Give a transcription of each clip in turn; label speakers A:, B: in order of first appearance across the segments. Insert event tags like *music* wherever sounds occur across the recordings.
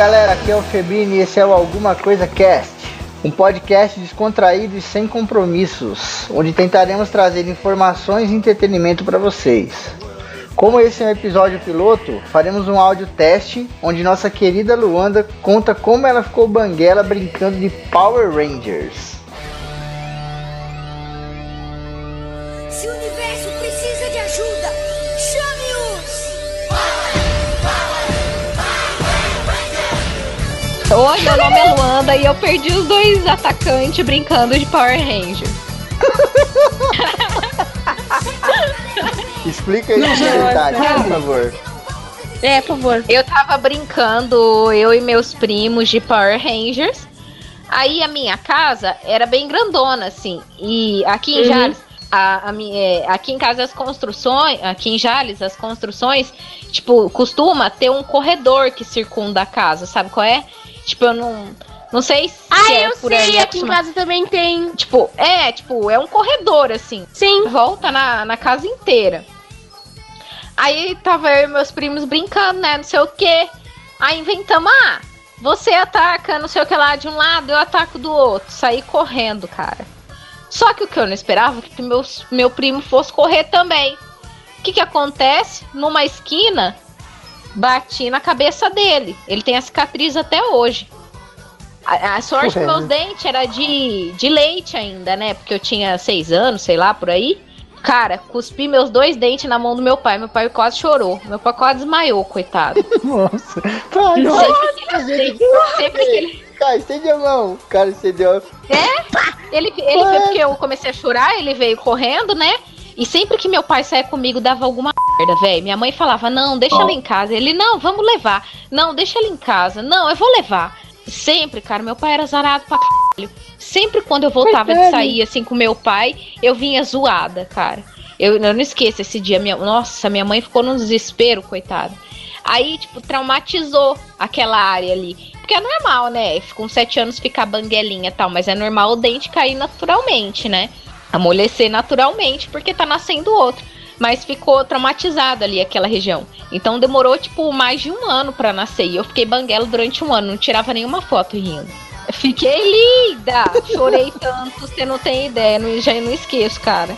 A: galera, aqui é o Febrini e esse é o Alguma Coisa Cast, um podcast descontraído e sem compromissos, onde tentaremos trazer informações e entretenimento para vocês. Como esse é um episódio piloto, faremos um áudio teste onde nossa querida Luanda conta como ela ficou banguela brincando de Power Rangers.
B: Se o universo precisa de ajuda,
C: Oi, meu nome é Luanda e eu perdi os dois atacantes brincando de Power Ranger.
A: Explica aí de verdade, por favor.
C: É, por favor. Eu tava brincando, eu e meus primos de Power Rangers. Aí a minha casa era bem grandona, assim. E aqui em
D: Uhum.
C: Jales, a, a é, aqui em casa as construções, aqui em Jales, as construções, tipo, costuma ter um corredor que circunda a casa, sabe qual é? Tipo, eu não. Não sei se
D: Ah,
C: é
D: eu
C: por
D: sei, aqui em casa também tem.
C: Tipo, é, tipo, é um corredor, assim.
D: Sim.
C: Volta na, na casa inteira. Aí tava eu e meus primos brincando, né? Não sei o quê. Aí inventamos, ah, você ataca não sei o que lá de um lado, eu ataco do outro. Saí correndo, cara. Só que o que eu não esperava é que meus, meu primo fosse correr também. O que que acontece? Numa esquina, bati na cabeça dele. Ele tem a cicatriz até hoje. A, a sorte que
A: Ué.
C: meus dentes era de, de leite ainda, né? Porque eu tinha seis anos, sei lá, por aí. Cara, cuspi meus dois dentes na mão do meu pai. Meu pai quase chorou. Meu pai quase desmaiou, coitado. *laughs*
A: Nossa, pai, nossa,
C: sei porque ele-
A: gente.
C: sempre que ele.
A: Cara, estende a mão. Cara, estendeu.
C: Ele, ele veio porque eu comecei a chorar, ele veio correndo, né? E sempre que meu pai saía comigo, dava alguma merda, velho. Minha mãe falava, não, deixa ela em casa. Ele, não, vamos levar. Não, deixa ela em casa. Não, eu vou levar. Sempre, cara, meu pai era zarado pra caralho. Sempre quando eu voltava de sair, assim, com meu pai, eu vinha zoada, cara. Eu, eu não esqueço esse dia. Minha, nossa, minha mãe ficou num desespero, coitada. Aí, tipo, traumatizou aquela área ali. Porque é normal, né? Com sete anos ficar banguelinha e tal, mas é normal o dente cair naturalmente, né? Amolecer naturalmente, porque tá nascendo outro. Mas ficou traumatizado ali aquela região. Então demorou, tipo, mais de um ano pra nascer. E eu fiquei banguela durante um ano, não tirava nenhuma foto rindo. Fiquei linda! Chorei *laughs* tanto, você não tem ideia, não, já não esqueço, cara.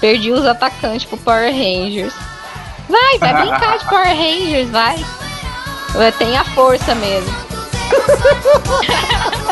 C: Perdi os atacantes pro Power Rangers. Vai, vai brincar de Power Rangers, vai. Tem a força mesmo. *laughs*